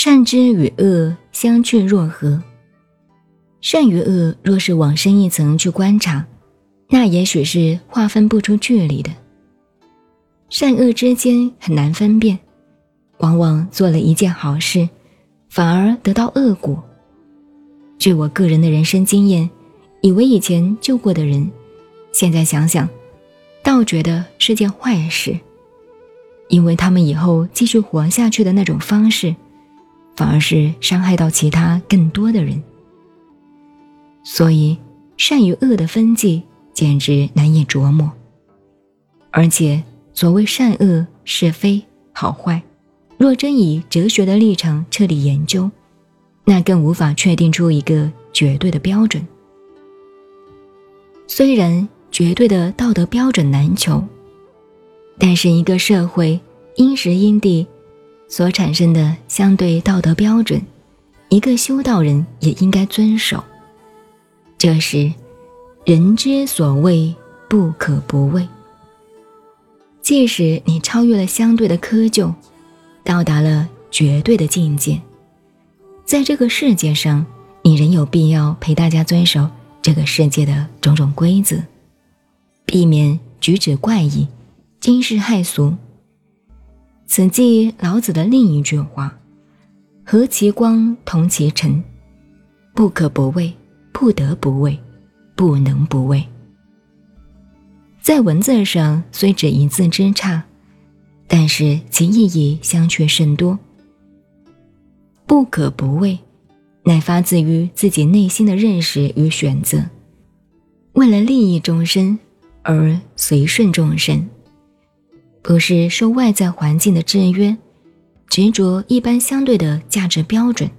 善之与恶相去若何？善与恶若是往深一层去观察，那也许是划分不出距离的。善恶之间很难分辨，往往做了一件好事，反而得到恶果。据我个人的人生经验，以为以前救过的人，现在想想，倒觉得是件坏事，因为他们以后继续活下去的那种方式。反而是伤害到其他更多的人，所以善与恶的分际简直难以琢磨。而且所谓善恶是非好坏，若真以哲学的立场彻底研究，那更无法确定出一个绝对的标准。虽然绝对的道德标准难求，但是一个社会因时因地。所产生的相对道德标准，一个修道人也应该遵守。这是人之所谓不可不畏。即使你超越了相对的窠臼，到达了绝对的境界，在这个世界上，你仍有必要陪大家遵守这个世界的种种规则，避免举止怪异、惊世骇俗。此即老子的另一句话：“和其光，同其尘，不可不畏，不得不畏，不能不畏。”在文字上虽只一字之差，但是其意义相却甚多。不可不畏，乃发自于自己内心的认识与选择，为了利益众生而随顺众生。不是受外在环境的制约，执着一般相对的价值标准。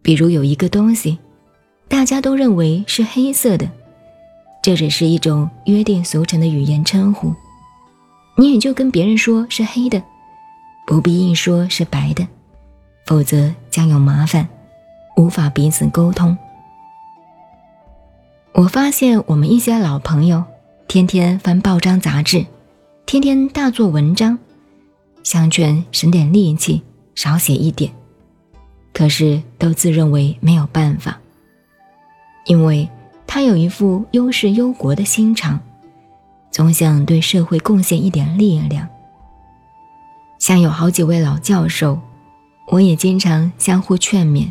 比如有一个东西，大家都认为是黑色的，这只是一种约定俗成的语言称呼，你也就跟别人说是黑的，不必硬说是白的，否则将有麻烦，无法彼此沟通。我发现我们一些老朋友，天天翻报章杂志。天天大做文章，想劝省点力气，少写一点。可是都自认为没有办法，因为他有一副优势忧国的心肠，总想对社会贡献一点力量。像有好几位老教授，我也经常相互劝勉：“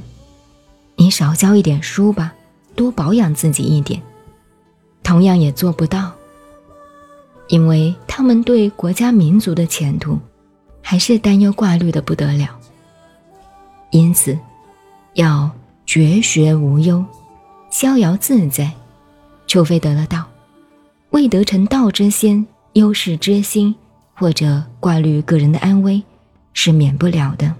你少教一点书吧，多保养自己一点。”同样也做不到。因为他们对国家民族的前途，还是担忧挂虑的不得了。因此，要绝学无忧，逍遥自在。除非得了道，未得成道之先，忧世之心，或者挂虑个人的安危，是免不了的。